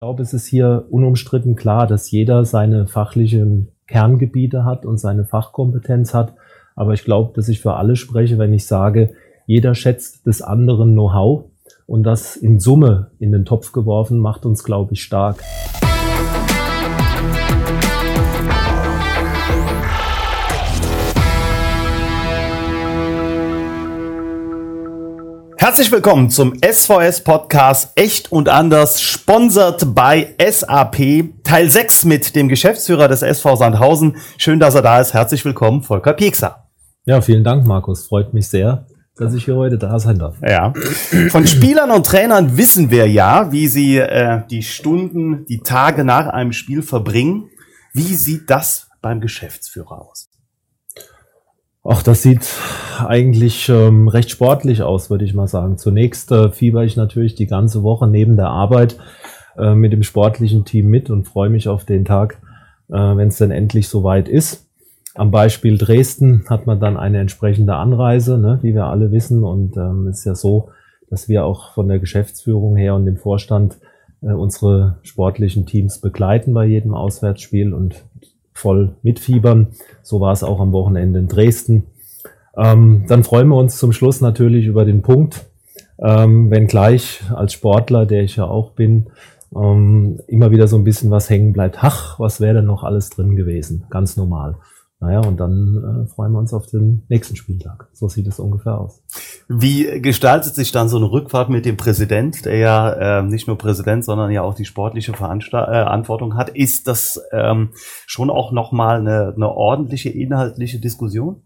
Ich glaube, es ist hier unumstritten klar, dass jeder seine fachlichen Kerngebiete hat und seine Fachkompetenz hat. Aber ich glaube, dass ich für alle spreche, wenn ich sage, jeder schätzt des anderen Know-how und das in Summe in den Topf geworfen macht uns, glaube ich, stark. Herzlich willkommen zum SVS Podcast Echt und Anders, sponsert bei SAP, Teil 6 mit dem Geschäftsführer des SV Sandhausen. Schön, dass er da ist. Herzlich willkommen, Volker Piekser. Ja, vielen Dank, Markus. Freut mich sehr, dass ich hier heute da sein darf. Ja. Von Spielern und Trainern wissen wir ja, wie sie äh, die Stunden, die Tage nach einem Spiel verbringen. Wie sieht das beim Geschäftsführer aus? Ach, das sieht eigentlich ähm, recht sportlich aus, würde ich mal sagen. Zunächst äh, fieber ich natürlich die ganze Woche neben der Arbeit äh, mit dem sportlichen Team mit und freue mich auf den Tag, äh, wenn es denn endlich soweit ist. Am Beispiel Dresden hat man dann eine entsprechende Anreise, ne, wie wir alle wissen. Und ähm, ist ja so, dass wir auch von der Geschäftsführung her und dem Vorstand äh, unsere sportlichen Teams begleiten bei jedem Auswärtsspiel und voll mitfiebern. So war es auch am Wochenende in Dresden. Ähm, dann freuen wir uns zum Schluss natürlich über den Punkt, ähm, wenn gleich als Sportler, der ich ja auch bin, ähm, immer wieder so ein bisschen was hängen bleibt. Ach, was wäre denn noch alles drin gewesen? Ganz normal. Naja, und dann äh, freuen wir uns auf den nächsten Spieltag. So sieht es ungefähr aus. Wie gestaltet sich dann so eine Rückfahrt mit dem Präsident, der ja äh, nicht nur Präsident, sondern ja auch die sportliche Verantwortung äh, hat? Ist das ähm, schon auch nochmal eine, eine ordentliche inhaltliche Diskussion?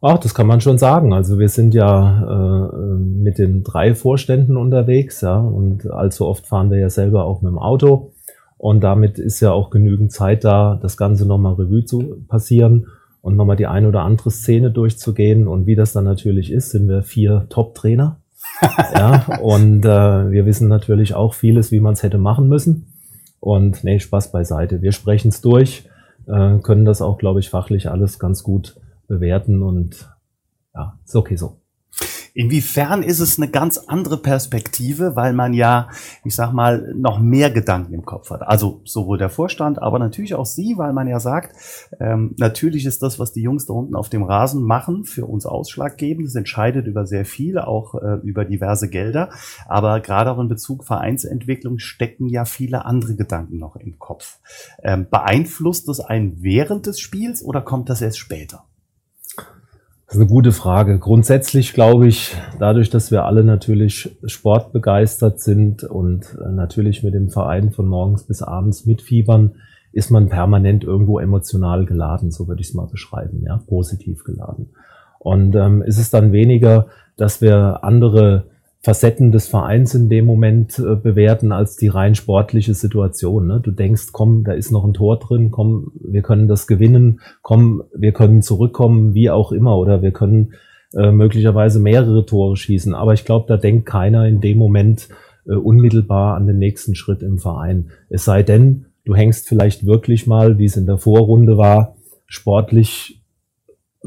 Ach, das kann man schon sagen. Also wir sind ja äh, mit den drei Vorständen unterwegs, ja, und allzu oft fahren wir ja selber auch mit dem Auto. Und damit ist ja auch genügend Zeit da, das Ganze nochmal Revue zu passieren und nochmal die eine oder andere Szene durchzugehen. Und wie das dann natürlich ist, sind wir vier Top-Trainer. ja, und äh, wir wissen natürlich auch vieles, wie man es hätte machen müssen. Und nee, Spaß beiseite. Wir sprechen es durch, äh, können das auch, glaube ich, fachlich alles ganz gut bewerten und ja, ist okay so. Inwiefern ist es eine ganz andere Perspektive, weil man ja, ich sag mal, noch mehr Gedanken im Kopf hat. Also sowohl der Vorstand, aber natürlich auch Sie, weil man ja sagt, ähm, natürlich ist das, was die Jungs da unten auf dem Rasen machen, für uns ausschlaggebend. Es entscheidet über sehr viel, auch äh, über diverse Gelder. Aber gerade auch in Bezug Vereinsentwicklung stecken ja viele andere Gedanken noch im Kopf. Ähm, beeinflusst das einen während des Spiels oder kommt das erst später? Das ist eine gute Frage. Grundsätzlich glaube ich, dadurch, dass wir alle natürlich sportbegeistert sind und äh, natürlich mit dem Verein von morgens bis abends mitfiebern, ist man permanent irgendwo emotional geladen, so würde ich es mal beschreiben, ja, positiv geladen. Und ähm, ist es dann weniger, dass wir andere Facetten des Vereins in dem Moment äh, bewerten als die rein sportliche Situation. Ne? Du denkst, komm, da ist noch ein Tor drin, komm, wir können das gewinnen, komm, wir können zurückkommen, wie auch immer, oder wir können äh, möglicherweise mehrere Tore schießen. Aber ich glaube, da denkt keiner in dem Moment äh, unmittelbar an den nächsten Schritt im Verein. Es sei denn, du hängst vielleicht wirklich mal, wie es in der Vorrunde war, sportlich,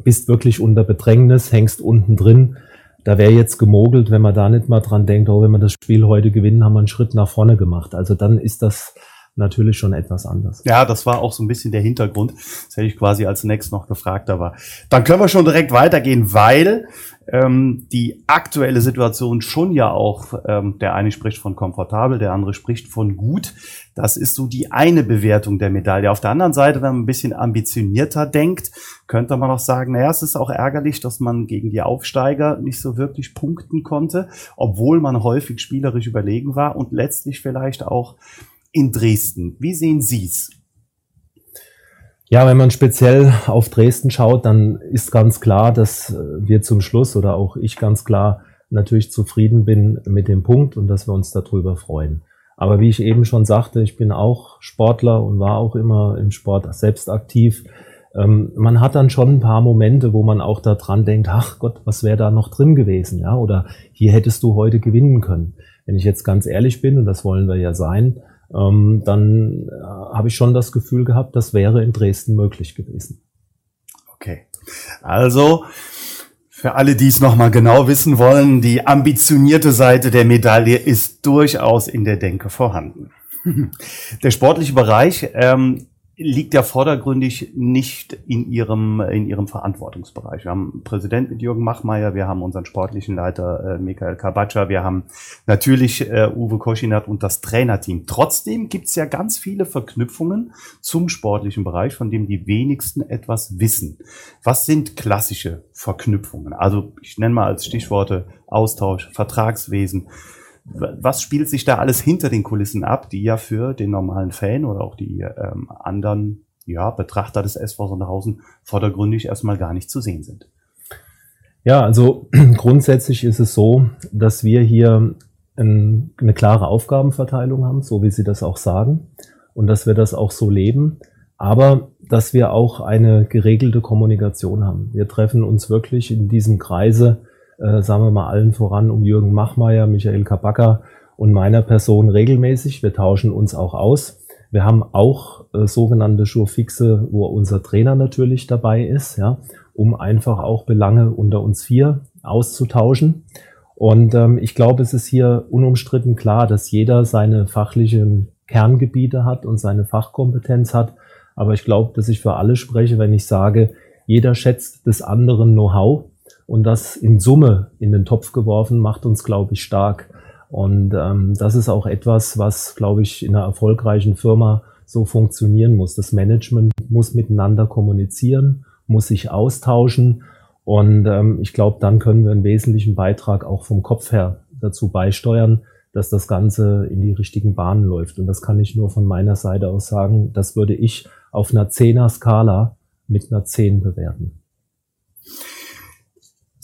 bist wirklich unter Bedrängnis, hängst unten drin da wäre jetzt gemogelt, wenn man da nicht mal dran denkt, oh, wenn wir das Spiel heute gewinnen, haben wir einen Schritt nach vorne gemacht. Also dann ist das natürlich schon etwas anders. Ja, das war auch so ein bisschen der Hintergrund. Das hätte ich quasi als nächstes noch gefragt, aber dann können wir schon direkt weitergehen, weil ähm, die aktuelle Situation schon ja auch, ähm, der eine spricht von komfortabel, der andere spricht von gut. Das ist so die eine Bewertung der Medaille. Auf der anderen Seite, wenn man ein bisschen ambitionierter denkt, könnte man auch sagen, naja, es ist auch ärgerlich, dass man gegen die Aufsteiger nicht so wirklich punkten konnte, obwohl man häufig spielerisch überlegen war und letztlich vielleicht auch in Dresden. Wie sehen Sie es? Ja, wenn man speziell auf Dresden schaut, dann ist ganz klar, dass äh, wir zum Schluss oder auch ich ganz klar natürlich zufrieden bin mit dem Punkt und dass wir uns darüber freuen. Aber wie ich eben schon sagte, ich bin auch Sportler und war auch immer im Sport selbst aktiv. Ähm, man hat dann schon ein paar Momente, wo man auch daran denkt, ach Gott, was wäre da noch drin gewesen, ja? Oder hier hättest du heute gewinnen können. Wenn ich jetzt ganz ehrlich bin, und das wollen wir ja sein, ähm, dann äh, habe ich schon das Gefühl gehabt, das wäre in Dresden möglich gewesen. Okay. Also, für alle, die es nochmal genau wissen wollen, die ambitionierte Seite der Medaille ist durchaus in der Denke vorhanden. Der sportliche Bereich ähm, liegt ja vordergründig nicht in ihrem, in ihrem Verantwortungsbereich. Wir haben einen Präsident mit Jürgen Machmeier, wir haben unseren sportlichen Leiter äh, Michael Kabatscha, wir haben natürlich äh, Uwe Koschinat und das Trainerteam. Trotzdem gibt's ja ganz viele Verknüpfungen zum sportlichen Bereich, von dem die wenigsten etwas wissen. Was sind klassische Verknüpfungen? Also ich nenne mal als Stichworte Austausch, Vertragswesen, was spielt sich da alles hinter den Kulissen ab, die ja für den normalen Fan oder auch die ähm, anderen ja, Betrachter des SV Sonderhausen vordergründig erstmal gar nicht zu sehen sind? Ja, also grundsätzlich ist es so, dass wir hier ein, eine klare Aufgabenverteilung haben, so wie Sie das auch sagen, und dass wir das auch so leben, aber dass wir auch eine geregelte Kommunikation haben. Wir treffen uns wirklich in diesem Kreise äh, sagen wir mal allen voran um Jürgen Machmeier, Michael Kabaka und meiner Person regelmäßig. Wir tauschen uns auch aus. Wir haben auch äh, sogenannte Schurfixe, wo unser Trainer natürlich dabei ist, ja, um einfach auch Belange unter uns vier auszutauschen. Und ähm, ich glaube, es ist hier unumstritten klar, dass jeder seine fachlichen Kerngebiete hat und seine Fachkompetenz hat. Aber ich glaube, dass ich für alle spreche, wenn ich sage, jeder schätzt des anderen Know-how und das in Summe in den Topf geworfen macht uns, glaube ich, stark. Und ähm, das ist auch etwas, was, glaube ich, in einer erfolgreichen Firma so funktionieren muss. Das Management muss miteinander kommunizieren, muss sich austauschen. Und ähm, ich glaube, dann können wir einen wesentlichen Beitrag auch vom Kopf her dazu beisteuern, dass das Ganze in die richtigen Bahnen läuft. Und das kann ich nur von meiner Seite aus sagen. Das würde ich auf einer Zehner-Skala mit einer Zehn bewerten.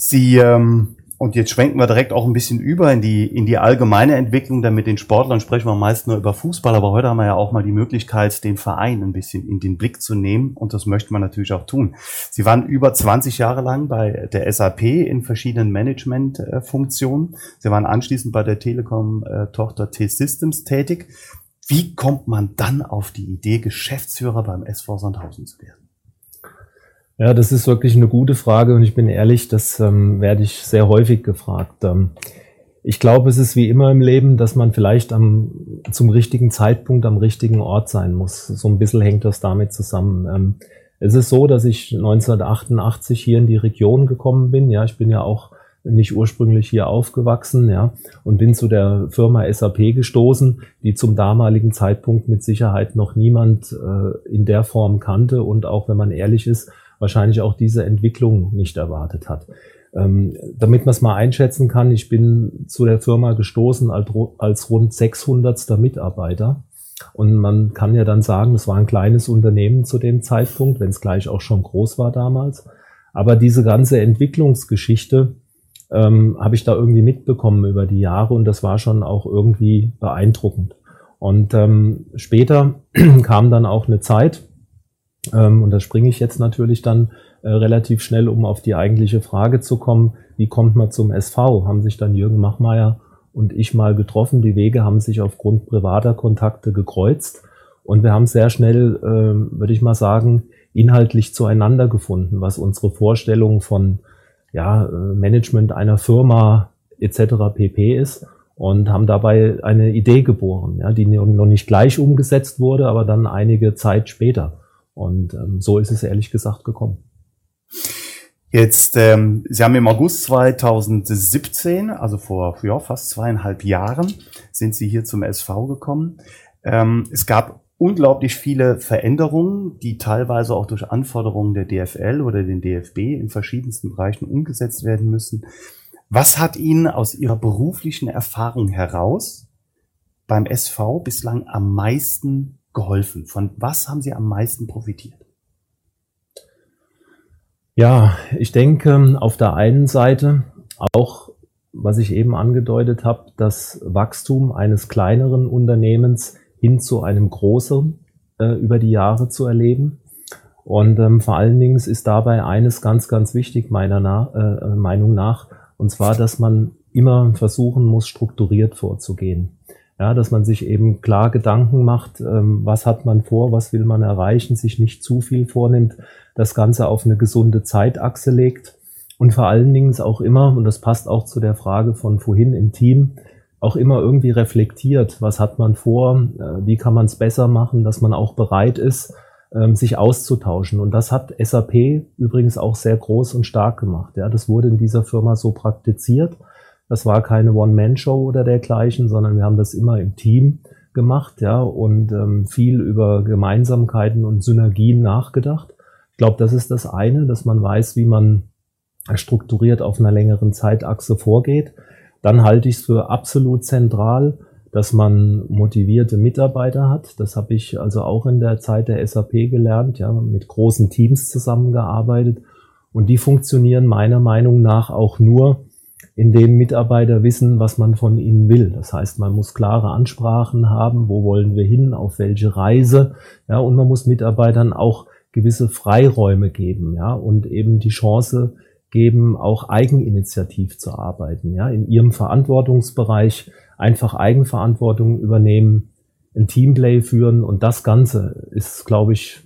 Sie, ähm, und jetzt schwenken wir direkt auch ein bisschen über in die, in die allgemeine Entwicklung, denn mit den Sportlern sprechen wir meist nur über Fußball, aber heute haben wir ja auch mal die Möglichkeit, den Verein ein bisschen in den Blick zu nehmen und das möchte man natürlich auch tun. Sie waren über 20 Jahre lang bei der SAP in verschiedenen Managementfunktionen. Sie waren anschließend bei der Telekom-Tochter T-Systems tätig. Wie kommt man dann auf die Idee, Geschäftsführer beim SV Sandhausen zu werden? Ja, das ist wirklich eine gute Frage und ich bin ehrlich, das ähm, werde ich sehr häufig gefragt. Ähm, ich glaube, es ist wie immer im Leben, dass man vielleicht am, zum richtigen Zeitpunkt am richtigen Ort sein muss. So ein bisschen hängt das damit zusammen. Ähm, es ist so, dass ich 1988 hier in die Region gekommen bin. Ja, ich bin ja auch nicht ursprünglich hier aufgewachsen, ja, und bin zu der Firma SAP gestoßen, die zum damaligen Zeitpunkt mit Sicherheit noch niemand äh, in der Form kannte und auch, wenn man ehrlich ist, wahrscheinlich auch diese Entwicklung nicht erwartet hat. Ähm, damit man es mal einschätzen kann, ich bin zu der Firma gestoßen als, als rund 600. Mitarbeiter. Und man kann ja dann sagen, es war ein kleines Unternehmen zu dem Zeitpunkt, wenn es gleich auch schon groß war damals. Aber diese ganze Entwicklungsgeschichte ähm, habe ich da irgendwie mitbekommen über die Jahre und das war schon auch irgendwie beeindruckend. Und ähm, später kam dann auch eine Zeit, ähm, und da springe ich jetzt natürlich dann äh, relativ schnell, um auf die eigentliche Frage zu kommen. Wie kommt man zum SV? Haben sich dann Jürgen Machmeier und ich mal getroffen. Die Wege haben sich aufgrund privater Kontakte gekreuzt. Und wir haben sehr schnell, äh, würde ich mal sagen, inhaltlich zueinander gefunden, was unsere Vorstellung von ja, äh, Management einer Firma etc. pp ist und haben dabei eine Idee geboren, ja, die noch nicht gleich umgesetzt wurde, aber dann einige Zeit später. Und ähm, so ist es ehrlich gesagt gekommen. Jetzt, ähm, Sie haben im August 2017, also vor ja, fast zweieinhalb Jahren, sind Sie hier zum SV gekommen. Ähm, es gab unglaublich viele Veränderungen, die teilweise auch durch Anforderungen der DFL oder den DFB in verschiedensten Bereichen umgesetzt werden müssen. Was hat Ihnen aus Ihrer beruflichen Erfahrung heraus beim SV bislang am meisten geholfen? Von was haben Sie am meisten profitiert? Ja, ich denke auf der einen Seite auch, was ich eben angedeutet habe, das Wachstum eines kleineren Unternehmens hin zu einem großen äh, über die Jahre zu erleben. Und ähm, vor allen Dingen ist dabei eines ganz, ganz wichtig meiner Na äh, Meinung nach, und zwar, dass man immer versuchen muss, strukturiert vorzugehen. Ja, dass man sich eben klar Gedanken macht, ähm, was hat man vor, was will man erreichen, sich nicht zu viel vornimmt, das Ganze auf eine gesunde Zeitachse legt und vor allen Dingen auch immer, und das passt auch zu der Frage von vorhin im Team, auch immer irgendwie reflektiert, was hat man vor, äh, wie kann man es besser machen, dass man auch bereit ist, ähm, sich auszutauschen. Und das hat SAP übrigens auch sehr groß und stark gemacht. Ja, das wurde in dieser Firma so praktiziert. Das war keine One-Man-Show oder dergleichen, sondern wir haben das immer im Team gemacht, ja, und ähm, viel über Gemeinsamkeiten und Synergien nachgedacht. Ich glaube, das ist das eine, dass man weiß, wie man strukturiert auf einer längeren Zeitachse vorgeht. Dann halte ich es für absolut zentral, dass man motivierte Mitarbeiter hat. Das habe ich also auch in der Zeit der SAP gelernt, ja, mit großen Teams zusammengearbeitet. Und die funktionieren meiner Meinung nach auch nur, indem Mitarbeiter wissen, was man von ihnen will. Das heißt, man muss klare Ansprachen haben, wo wollen wir hin, auf welche Reise, ja, und man muss Mitarbeitern auch gewisse Freiräume geben, ja, und eben die Chance geben, auch eigeninitiativ zu arbeiten, ja, in ihrem Verantwortungsbereich einfach Eigenverantwortung übernehmen, ein Teamplay führen und das Ganze ist, glaube ich,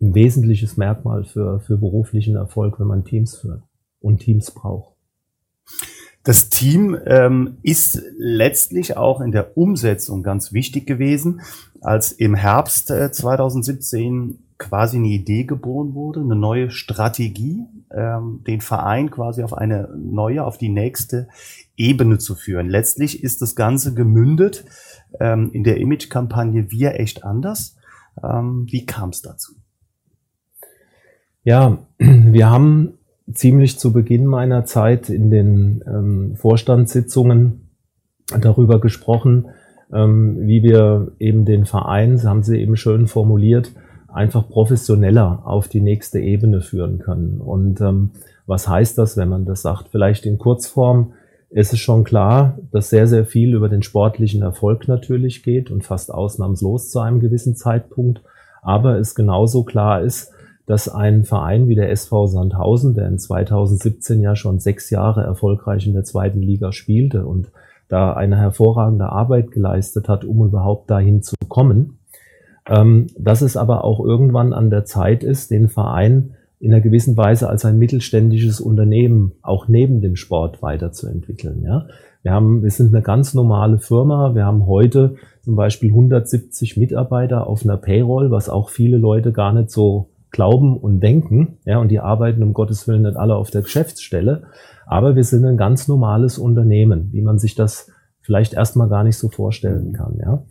ein wesentliches Merkmal für, für beruflichen Erfolg, wenn man Teams führt und Teams braucht. Das Team ähm, ist letztlich auch in der Umsetzung ganz wichtig gewesen, als im Herbst äh, 2017 quasi eine Idee geboren wurde, eine neue Strategie, ähm, den Verein quasi auf eine neue, auf die nächste Ebene zu führen. Letztlich ist das Ganze gemündet ähm, in der Image-Kampagne Wir echt anders. Ähm, wie kam es dazu? Ja, wir haben ziemlich zu Beginn meiner Zeit in den ähm, Vorstandssitzungen darüber gesprochen, ähm, wie wir eben den Verein, das haben Sie eben schön formuliert, einfach professioneller auf die nächste Ebene führen können. Und ähm, was heißt das, wenn man das sagt? Vielleicht in Kurzform ist es schon klar, dass sehr, sehr viel über den sportlichen Erfolg natürlich geht und fast ausnahmslos zu einem gewissen Zeitpunkt. Aber es genauso klar ist, dass ein Verein wie der SV Sandhausen, der in 2017 ja schon sechs Jahre erfolgreich in der zweiten Liga spielte und da eine hervorragende Arbeit geleistet hat, um überhaupt dahin zu kommen, ähm, dass es aber auch irgendwann an der Zeit ist, den Verein in einer gewissen Weise als ein mittelständisches Unternehmen auch neben dem Sport weiterzuentwickeln. Ja? Wir haben, wir sind eine ganz normale Firma. Wir haben heute zum Beispiel 170 Mitarbeiter auf einer Payroll, was auch viele Leute gar nicht so glauben und denken. Ja, und die arbeiten um Gottes Willen nicht alle auf der Geschäftsstelle. Aber wir sind ein ganz normales Unternehmen, wie man sich das vielleicht erstmal gar nicht so vorstellen kann. Ja.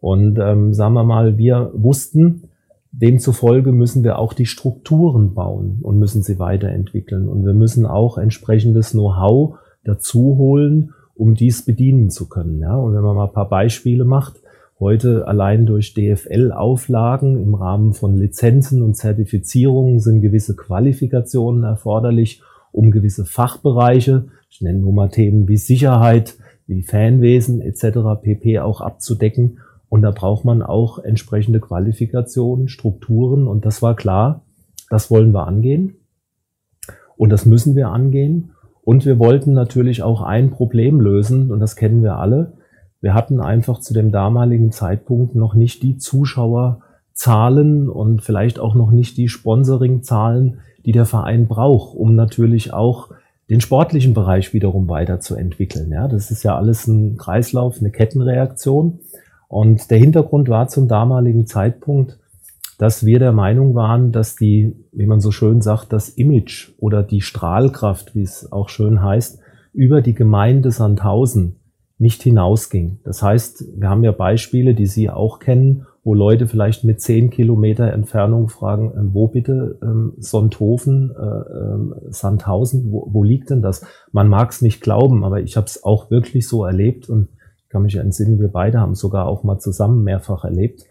Und ähm, sagen wir mal, wir wussten, demzufolge müssen wir auch die Strukturen bauen und müssen sie weiterentwickeln. Und wir müssen auch entsprechendes Know-how dazu holen, um dies bedienen zu können. Ja? Und wenn man mal ein paar Beispiele macht, heute allein durch DFL-Auflagen im Rahmen von Lizenzen und Zertifizierungen sind gewisse Qualifikationen erforderlich, um gewisse Fachbereiche, ich nenne nur mal Themen wie Sicherheit, wie Fanwesen etc. pp. auch abzudecken und da braucht man auch entsprechende Qualifikationen, Strukturen. Und das war klar, das wollen wir angehen. Und das müssen wir angehen. Und wir wollten natürlich auch ein Problem lösen, und das kennen wir alle. Wir hatten einfach zu dem damaligen Zeitpunkt noch nicht die Zuschauerzahlen und vielleicht auch noch nicht die Sponsoringzahlen, die der Verein braucht, um natürlich auch den sportlichen Bereich wiederum weiterzuentwickeln. Ja, das ist ja alles ein Kreislauf, eine Kettenreaktion. Und der Hintergrund war zum damaligen Zeitpunkt, dass wir der Meinung waren, dass die, wie man so schön sagt, das Image oder die Strahlkraft, wie es auch schön heißt, über die Gemeinde Sandhausen nicht hinausging. Das heißt, wir haben ja Beispiele, die Sie auch kennen, wo Leute vielleicht mit zehn Kilometer Entfernung fragen, äh, wo bitte ähm, Sonthofen, äh, äh, Sandhausen, wo, wo liegt denn das? Man mag es nicht glauben, aber ich habe es auch wirklich so erlebt und kann mich entsinnen, wir beide haben sogar auch mal zusammen mehrfach erlebt.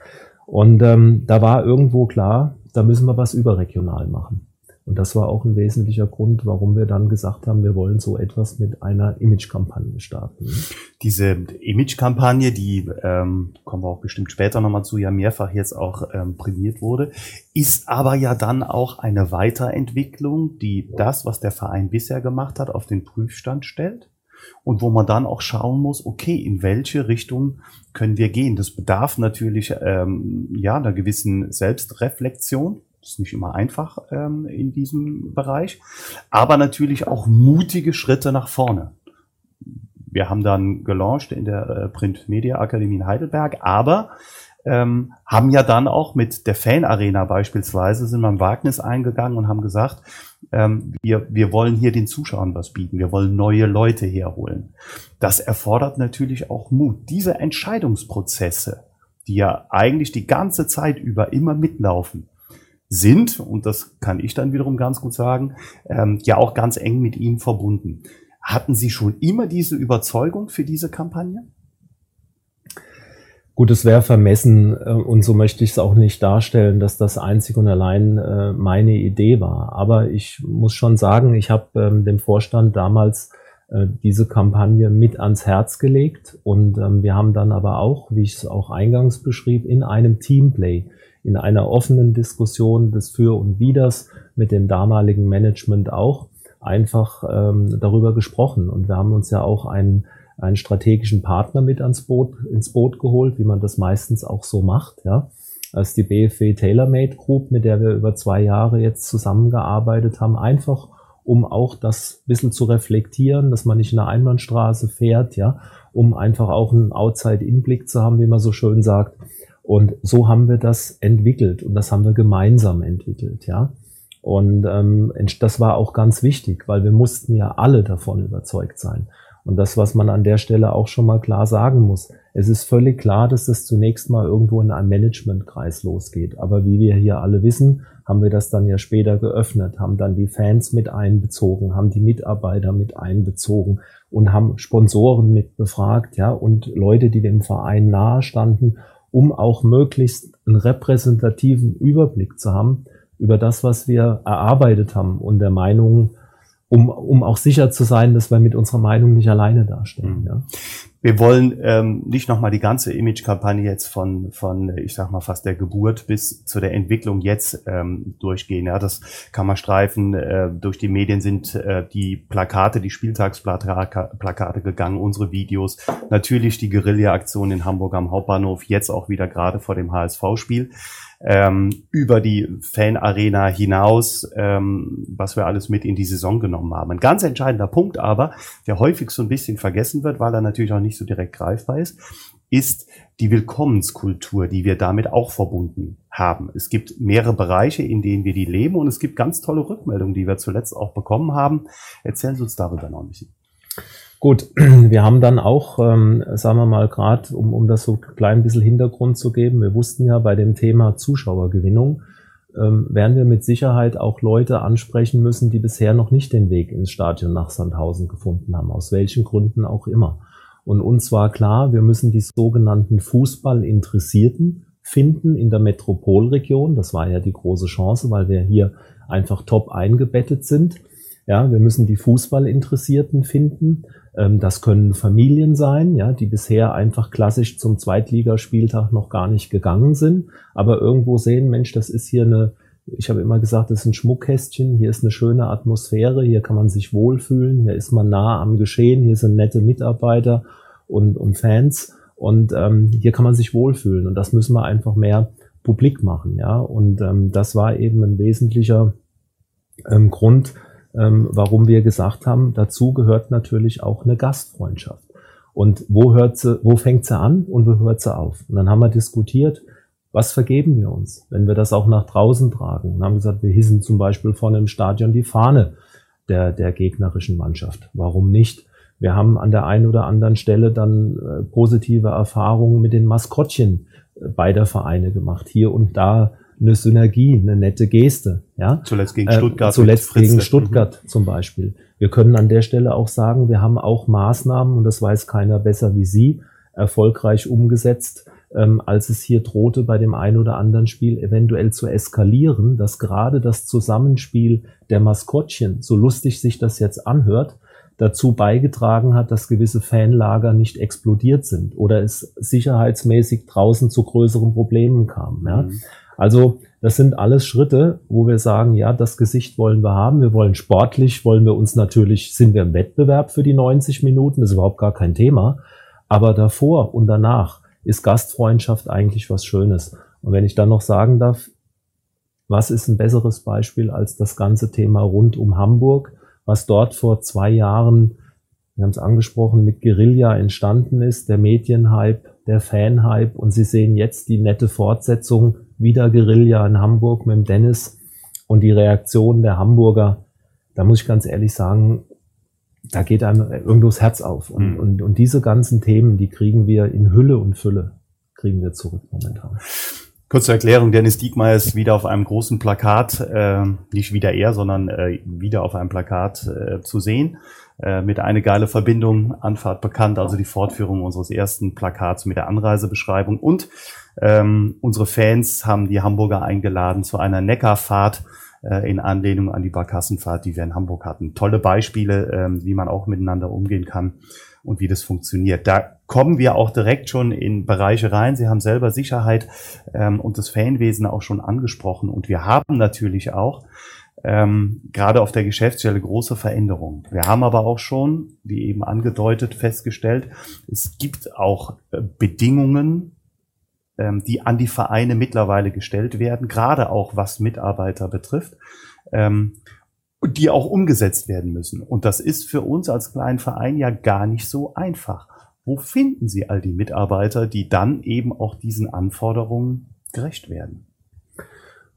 Und ähm, da war irgendwo klar, da müssen wir was überregional machen. Und das war auch ein wesentlicher Grund, warum wir dann gesagt haben, wir wollen so etwas mit einer Image-Kampagne starten. Diese Image-Kampagne, die ähm, kommen wir auch bestimmt später nochmal zu, ja mehrfach jetzt auch ähm, prämiert wurde, ist aber ja dann auch eine Weiterentwicklung, die das, was der Verein bisher gemacht hat, auf den Prüfstand stellt und wo man dann auch schauen muss, okay, in welche Richtung können wir gehen. Das bedarf natürlich ähm, ja einer gewissen Selbstreflexion. Ist nicht immer einfach ähm, in diesem Bereich, aber natürlich auch mutige Schritte nach vorne. wir haben dann gelauncht in der äh, Print Media Akademie in Heidelberg, aber ähm, haben ja dann auch mit der Fan Arena beispielsweise sind wir im Wagnis eingegangen und haben gesagt, ähm, wir, wir wollen hier den Zuschauern was bieten, wir wollen neue Leute herholen. Das erfordert natürlich auch Mut. Diese Entscheidungsprozesse, die ja eigentlich die ganze Zeit über immer mitlaufen, sind, und das kann ich dann wiederum ganz gut sagen, ähm, ja auch ganz eng mit Ihnen verbunden. Hatten Sie schon immer diese Überzeugung für diese Kampagne? Gut, es wäre vermessen äh, und so möchte ich es auch nicht darstellen, dass das einzig und allein äh, meine Idee war. Aber ich muss schon sagen, ich habe ähm, dem Vorstand damals äh, diese Kampagne mit ans Herz gelegt und ähm, wir haben dann aber auch, wie ich es auch eingangs beschrieb, in einem Teamplay, in einer offenen Diskussion des Für und Widers mit dem damaligen Management auch einfach ähm, darüber gesprochen und wir haben uns ja auch einen einen strategischen Partner mit ans Boot, ins Boot geholt, wie man das meistens auch so macht, ja. Als die BFW TaylorMade Group, mit der wir über zwei Jahre jetzt zusammengearbeitet haben, einfach um auch das bisschen zu reflektieren, dass man nicht in einer Einbahnstraße fährt, ja, um einfach auch einen Outside-Inblick zu haben, wie man so schön sagt. Und so haben wir das entwickelt und das haben wir gemeinsam entwickelt, ja. Und ähm, das war auch ganz wichtig, weil wir mussten ja alle davon überzeugt sein. Und das, was man an der Stelle auch schon mal klar sagen muss, es ist völlig klar, dass das zunächst mal irgendwo in einem Managementkreis losgeht. Aber wie wir hier alle wissen, haben wir das dann ja später geöffnet, haben dann die Fans mit einbezogen, haben die Mitarbeiter mit einbezogen und haben Sponsoren mit befragt, ja, und Leute, die dem Verein nahe standen, um auch möglichst einen repräsentativen Überblick zu haben über das, was wir erarbeitet haben und der Meinung um, um auch sicher zu sein, dass wir mit unserer Meinung nicht alleine dastehen. Mhm. Ja. Wir wollen ähm, nicht nochmal die ganze Image-Kampagne jetzt von, von, ich sag mal, fast der Geburt bis zu der Entwicklung jetzt ähm, durchgehen. Ja, das kann man streifen. Äh, durch die Medien sind äh, die Plakate, die Spieltagsplakate gegangen, unsere Videos. Natürlich die Guerilla-Aktion in Hamburg am Hauptbahnhof, jetzt auch wieder gerade vor dem HSV-Spiel ähm, über die Fanarena hinaus, ähm, was wir alles mit in die Saison genommen haben. Ein ganz entscheidender Punkt aber, der häufig so ein bisschen vergessen wird, weil er natürlich auch nicht so direkt greifbar ist, ist die Willkommenskultur, die wir damit auch verbunden haben. Es gibt mehrere Bereiche, in denen wir die leben und es gibt ganz tolle Rückmeldungen, die wir zuletzt auch bekommen haben. Erzählen Sie uns darüber noch ein bisschen. Gut, wir haben dann auch, ähm, sagen wir mal gerade, um, um das so ein klein bisschen Hintergrund zu geben, wir wussten ja bei dem Thema Zuschauergewinnung, ähm, werden wir mit Sicherheit auch Leute ansprechen müssen, die bisher noch nicht den Weg ins Stadion nach Sandhausen gefunden haben, aus welchen Gründen auch immer. Und uns war klar, wir müssen die sogenannten Fußballinteressierten finden in der Metropolregion. Das war ja die große Chance, weil wir hier einfach top eingebettet sind. Ja, wir müssen die Fußballinteressierten finden. Ähm, das können Familien sein, ja, die bisher einfach klassisch zum Zweitligaspieltag noch gar nicht gegangen sind, aber irgendwo sehen, Mensch, das ist hier eine, ich habe immer gesagt, das ist ein Schmuckkästchen, hier ist eine schöne Atmosphäre, hier kann man sich wohlfühlen, hier ist man nah am Geschehen, hier sind nette Mitarbeiter und, und Fans. Und ähm, hier kann man sich wohlfühlen. Und das müssen wir einfach mehr publik machen, ja. Und ähm, das war eben ein wesentlicher ähm, Grund, ähm, warum wir gesagt haben, dazu gehört natürlich auch eine Gastfreundschaft. Und wo hört sie, wo fängt sie an und wo hört sie auf? Und dann haben wir diskutiert, was vergeben wir uns, wenn wir das auch nach draußen tragen? Und haben gesagt, wir hissen zum Beispiel vorne im Stadion die Fahne der, der gegnerischen Mannschaft. Warum nicht? Wir haben an der einen oder anderen Stelle dann äh, positive Erfahrungen mit den Maskottchen äh, beider Vereine gemacht. Hier und da eine Synergie, eine nette Geste. Ja? Zuletzt gegen äh, Stuttgart. Äh, zuletzt gegen Stuttgart mhm. zum Beispiel. Wir können an der Stelle auch sagen, wir haben auch Maßnahmen, und das weiß keiner besser wie Sie, erfolgreich umgesetzt, ähm, als es hier drohte, bei dem einen oder anderen Spiel eventuell zu eskalieren, dass gerade das Zusammenspiel der Maskottchen, so lustig sich das jetzt anhört, dazu beigetragen hat, dass gewisse Fanlager nicht explodiert sind oder es sicherheitsmäßig draußen zu größeren Problemen kam. Ja? Mhm. Also das sind alles Schritte, wo wir sagen, ja, das Gesicht wollen wir haben. Wir wollen sportlich, wollen wir uns natürlich, sind wir im Wettbewerb für die 90 Minuten, das ist überhaupt gar kein Thema. Aber davor und danach ist Gastfreundschaft eigentlich was Schönes. Und wenn ich dann noch sagen darf, was ist ein besseres Beispiel als das ganze Thema rund um Hamburg, was dort vor zwei Jahren wir haben es angesprochen, mit Guerilla entstanden ist, der Medienhype, der Fanhype und Sie sehen jetzt die nette Fortsetzung, wieder Guerilla in Hamburg mit dem Dennis und die Reaktion der Hamburger, da muss ich ganz ehrlich sagen, da geht einem irgendwo das Herz auf. Und, mhm. und, und diese ganzen Themen, die kriegen wir in Hülle und Fülle, kriegen wir zurück momentan. Kurze Erklärung, Dennis Diekmeyer ist wieder auf einem großen Plakat, äh, nicht wieder er, sondern äh, wieder auf einem Plakat äh, zu sehen. Äh, mit eine geile Verbindung, Anfahrt bekannt, also die Fortführung unseres ersten Plakats mit der Anreisebeschreibung. Und ähm, unsere Fans haben die Hamburger eingeladen zu einer Neckarfahrt äh, in Anlehnung an die Barkassenfahrt, die wir in Hamburg hatten. Tolle Beispiele, ähm, wie man auch miteinander umgehen kann und wie das funktioniert. Da kommen wir auch direkt schon in Bereiche rein. Sie haben selber Sicherheit ähm, und das Fanwesen auch schon angesprochen. Und wir haben natürlich auch ähm, gerade auf der Geschäftsstelle große Veränderungen. Wir haben aber auch schon, wie eben angedeutet, festgestellt, es gibt auch äh, Bedingungen, ähm, die an die Vereine mittlerweile gestellt werden, gerade auch was Mitarbeiter betrifft, ähm, die auch umgesetzt werden müssen. Und das ist für uns als kleinen Verein ja gar nicht so einfach. Wo finden Sie all die Mitarbeiter, die dann eben auch diesen Anforderungen gerecht werden?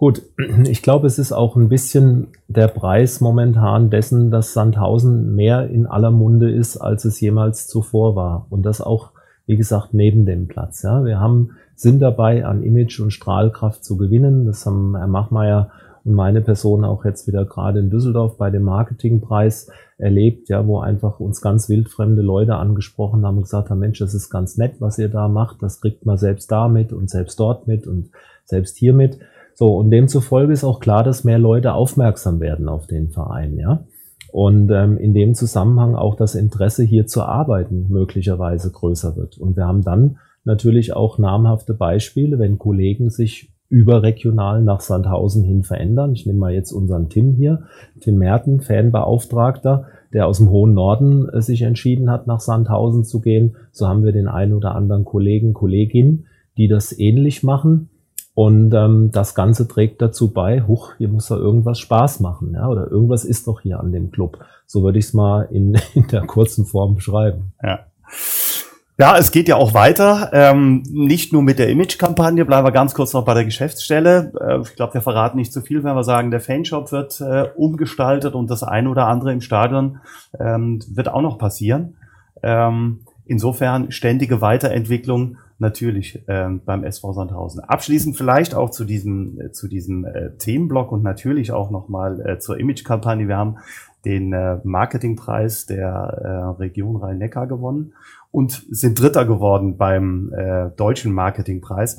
Gut, ich glaube, es ist auch ein bisschen der Preis momentan dessen, dass Sandhausen mehr in aller Munde ist, als es jemals zuvor war. Und das auch, wie gesagt, neben dem Platz. Ja, wir haben, sind dabei, an Image und Strahlkraft zu gewinnen. Das haben Herr Machmeier und meine Person auch jetzt wieder gerade in Düsseldorf bei dem Marketingpreis erlebt, ja, wo einfach uns ganz wildfremde Leute angesprochen haben und gesagt haben, Mensch, das ist ganz nett, was ihr da macht. Das kriegt man selbst da mit und selbst dort mit und selbst hier mit. So, und demzufolge ist auch klar, dass mehr Leute aufmerksam werden auf den Verein, ja. Und ähm, in dem Zusammenhang auch das Interesse hier zu arbeiten möglicherweise größer wird. Und wir haben dann natürlich auch namhafte Beispiele, wenn Kollegen sich überregional nach Sandhausen hin verändern. Ich nehme mal jetzt unseren Tim hier, Tim Merten, Fanbeauftragter, der aus dem hohen Norden äh, sich entschieden hat, nach Sandhausen zu gehen. So haben wir den einen oder anderen Kollegen, Kollegin, die das ähnlich machen. Und ähm, das Ganze trägt dazu bei, huch, hier muss da irgendwas Spaß machen, ja, oder irgendwas ist doch hier an dem Club. So würde ich es mal in, in der kurzen Form beschreiben. Ja. Ja, es geht ja auch weiter. Ähm, nicht nur mit der Image-Kampagne, bleiben wir ganz kurz noch bei der Geschäftsstelle. Äh, ich glaube, wir verraten nicht zu viel, wenn wir sagen, der Fanshop wird äh, umgestaltet und das eine oder andere im Stadion ähm, wird auch noch passieren. Ähm, insofern ständige Weiterentwicklung natürlich ähm, beim SV Sandhausen. Abschließend vielleicht auch zu diesem, äh, zu diesem äh, Themenblock und natürlich auch nochmal äh, zur Image-Kampagne. Wir haben den äh, Marketingpreis der äh, Region Rhein-Neckar gewonnen und sind Dritter geworden beim äh, deutschen Marketingpreis.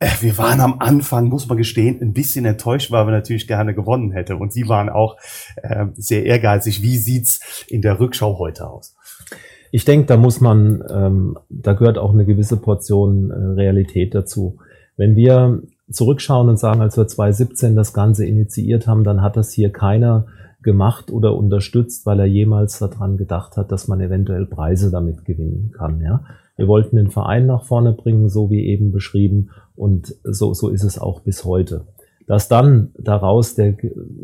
Äh, wir waren am Anfang, muss man gestehen, ein bisschen enttäuscht, weil wir natürlich gerne gewonnen hätte. Und Sie waren auch äh, sehr ehrgeizig. Wie sieht's in der Rückschau heute aus? Ich denke, da muss man, ähm, da gehört auch eine gewisse Portion äh, Realität dazu. Wenn wir zurückschauen und sagen, als wir 2017 das Ganze initiiert haben, dann hat das hier keiner gemacht oder unterstützt, weil er jemals daran gedacht hat, dass man eventuell Preise damit gewinnen kann. Ja? Wir wollten den Verein nach vorne bringen, so wie eben beschrieben, und so, so ist es auch bis heute. Dass dann daraus der,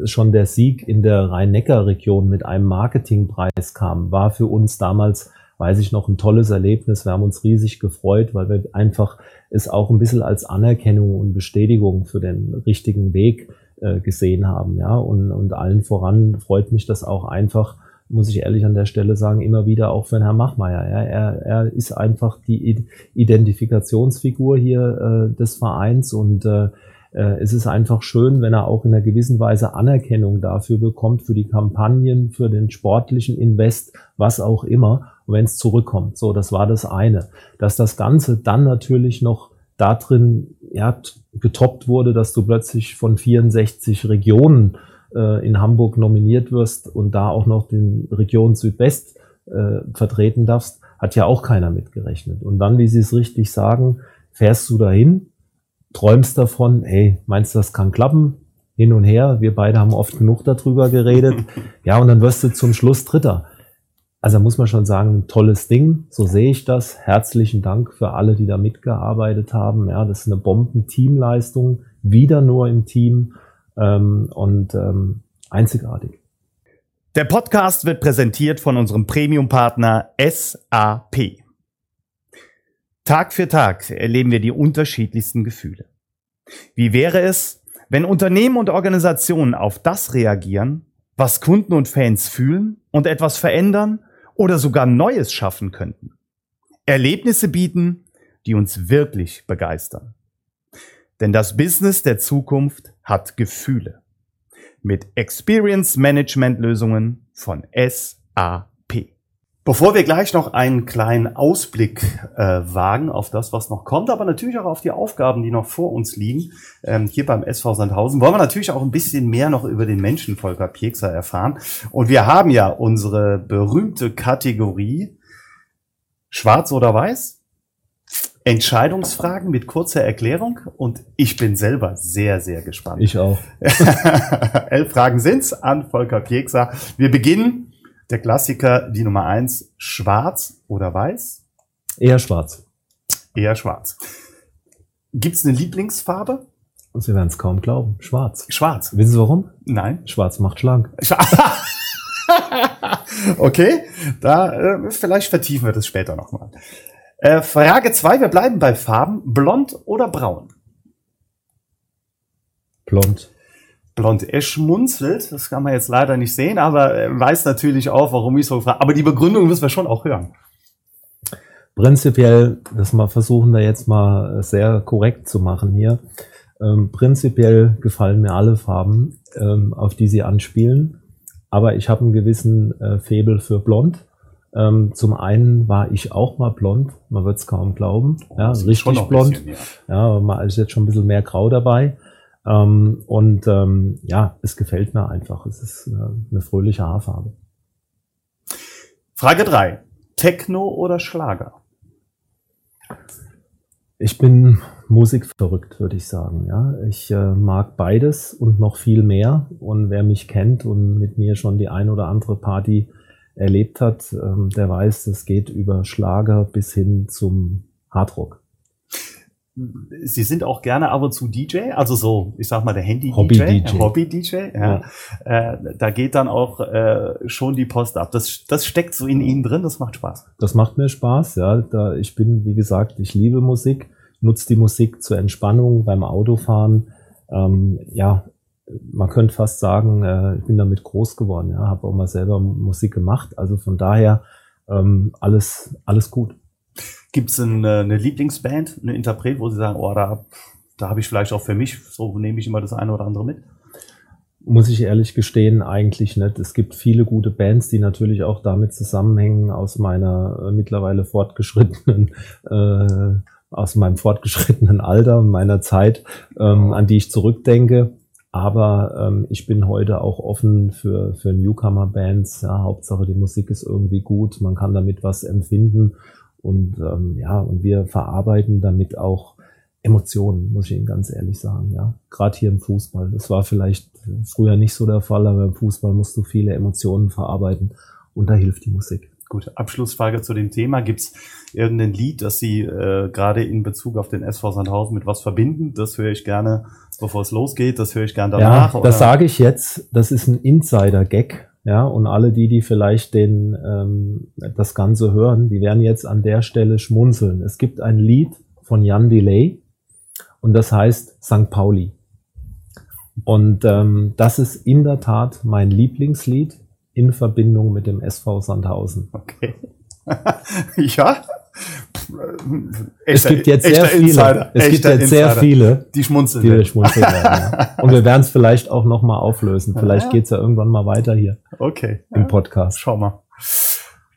schon der Sieg in der Rhein-Neckar-Region mit einem Marketingpreis kam, war für uns damals weiß ich noch, ein tolles Erlebnis. Wir haben uns riesig gefreut, weil wir einfach es auch ein bisschen als Anerkennung und Bestätigung für den richtigen Weg äh, gesehen haben. Ja, und, und allen voran freut mich das auch einfach, muss ich ehrlich an der Stelle sagen, immer wieder auch für Herrn Machmeier. Ja, er, er ist einfach die Identifikationsfigur hier äh, des Vereins und äh, äh, es ist einfach schön, wenn er auch in einer gewissen Weise Anerkennung dafür bekommt, für die Kampagnen, für den sportlichen Invest, was auch immer wenn es zurückkommt. So, das war das eine. Dass das Ganze dann natürlich noch da drin ja, getoppt wurde, dass du plötzlich von 64 Regionen äh, in Hamburg nominiert wirst und da auch noch den Region Südwest äh, vertreten darfst, hat ja auch keiner mitgerechnet. Und dann, wie Sie es richtig sagen, fährst du dahin, träumst davon, hey, meinst du, das kann klappen? Hin und her, wir beide haben oft genug darüber geredet. Ja, und dann wirst du zum Schluss Dritter. Also muss man schon sagen, tolles Ding. So sehe ich das. Herzlichen Dank für alle, die da mitgearbeitet haben. Ja, das ist eine Bomben-Teamleistung. Wieder nur im Team ähm, und ähm, einzigartig. Der Podcast wird präsentiert von unserem Premium-Partner SAP. Tag für Tag erleben wir die unterschiedlichsten Gefühle. Wie wäre es, wenn Unternehmen und Organisationen auf das reagieren, was Kunden und Fans fühlen und etwas verändern oder sogar Neues schaffen könnten? Erlebnisse bieten, die uns wirklich begeistern. Denn das Business der Zukunft hat Gefühle mit Experience Management Lösungen von SAP. Bevor wir gleich noch einen kleinen Ausblick äh, wagen auf das, was noch kommt, aber natürlich auch auf die Aufgaben, die noch vor uns liegen, ähm, hier beim SV Sandhausen, wollen wir natürlich auch ein bisschen mehr noch über den Menschen Volker Piekser erfahren. Und wir haben ja unsere berühmte Kategorie Schwarz oder Weiß. Entscheidungsfragen mit kurzer Erklärung und ich bin selber sehr, sehr gespannt. Ich auch. Elf Fragen sind's an Volker Piekser. Wir beginnen. Der Klassiker, die Nummer eins, schwarz oder weiß? Eher schwarz. Eher schwarz. Gibt's eine Lieblingsfarbe? Und Sie werden es kaum glauben. Schwarz. Schwarz. Wissen Sie warum? Nein. Schwarz macht schlank. okay, da äh, vielleicht vertiefen wir das später nochmal. Äh, Frage zwei: wir bleiben bei Farben. Blond oder braun? Blond. Blond. Er schmunzelt, das kann man jetzt leider nicht sehen, aber er weiß natürlich auch, warum ich so frage. Aber die Begründung müssen wir schon auch hören. Prinzipiell, das mal versuchen wir jetzt mal sehr korrekt zu machen hier. Ähm, prinzipiell gefallen mir alle Farben, ähm, auf die sie anspielen. Aber ich habe einen gewissen äh, Febel für Blond. Ähm, zum einen war ich auch mal blond, man wird es kaum glauben. Ja, richtig blond. Bisschen, ja. ja, mal ist jetzt schon ein bisschen mehr Grau dabei. Ähm, und ähm, ja, es gefällt mir einfach. Es ist eine, eine fröhliche Haarfarbe. Frage drei: Techno oder Schlager? Ich bin musikverrückt, würde ich sagen. Ja, ich äh, mag beides und noch viel mehr. Und wer mich kennt und mit mir schon die ein oder andere Party erlebt hat, ähm, der weiß, es geht über Schlager bis hin zum Hardrock. Sie sind auch gerne ab und zu DJ, also so, ich sag mal, der Handy-DJ, Hobby-DJ. Hobby-DJ, ja. ja. Äh, da geht dann auch äh, schon die Post ab. Das, das steckt so in Ihnen drin, das macht Spaß. Das macht mir Spaß, ja. Da ich bin, wie gesagt, ich liebe Musik, nutze die Musik zur Entspannung beim Autofahren. Ähm, ja, man könnte fast sagen, äh, ich bin damit groß geworden, ja, habe auch mal selber Musik gemacht. Also von daher ähm, alles, alles gut. Gibt es eine, eine Lieblingsband, eine Interpret, wo Sie sagen, oh, da, da habe ich vielleicht auch für mich, so nehme ich immer das eine oder andere mit? Muss ich ehrlich gestehen, eigentlich nicht. Es gibt viele gute Bands, die natürlich auch damit zusammenhängen aus meiner äh, mittlerweile fortgeschrittenen äh, aus meinem fortgeschrittenen Alter, meiner Zeit, ähm, an die ich zurückdenke. Aber ähm, ich bin heute auch offen für, für Newcomer-Bands. Ja, Hauptsache die Musik ist irgendwie gut, man kann damit was empfinden und ähm, ja, und wir verarbeiten damit auch Emotionen, muss ich Ihnen ganz ehrlich sagen. Ja, gerade hier im Fußball. Das war vielleicht früher nicht so der Fall, aber im Fußball musst du viele Emotionen verarbeiten und da hilft die Musik. Gut, Abschlussfrage zu dem Thema. Gibt es irgendein Lied, das Sie äh, gerade in Bezug auf den SV Sandhausen mit was verbinden? Das höre ich gerne, bevor es losgeht. Das höre ich gerne danach. Ja, das sage ich jetzt. Das ist ein Insider-Gag. Ja, und alle die, die vielleicht den, ähm, das Ganze hören, die werden jetzt an der Stelle schmunzeln. Es gibt ein Lied von Jan Delay und das heißt St. Pauli. Und ähm, das ist in der Tat mein Lieblingslied in Verbindung mit dem SV Sandhausen. Okay. ja. Es gibt jetzt sehr viele. Insider, es gibt jetzt sehr viele, die schmunzeln, die schmunzeln werden. Ja. Und wir werden es vielleicht auch noch mal auflösen. Vielleicht ja. geht es ja irgendwann mal weiter hier. Okay. Im Podcast. Schau mal.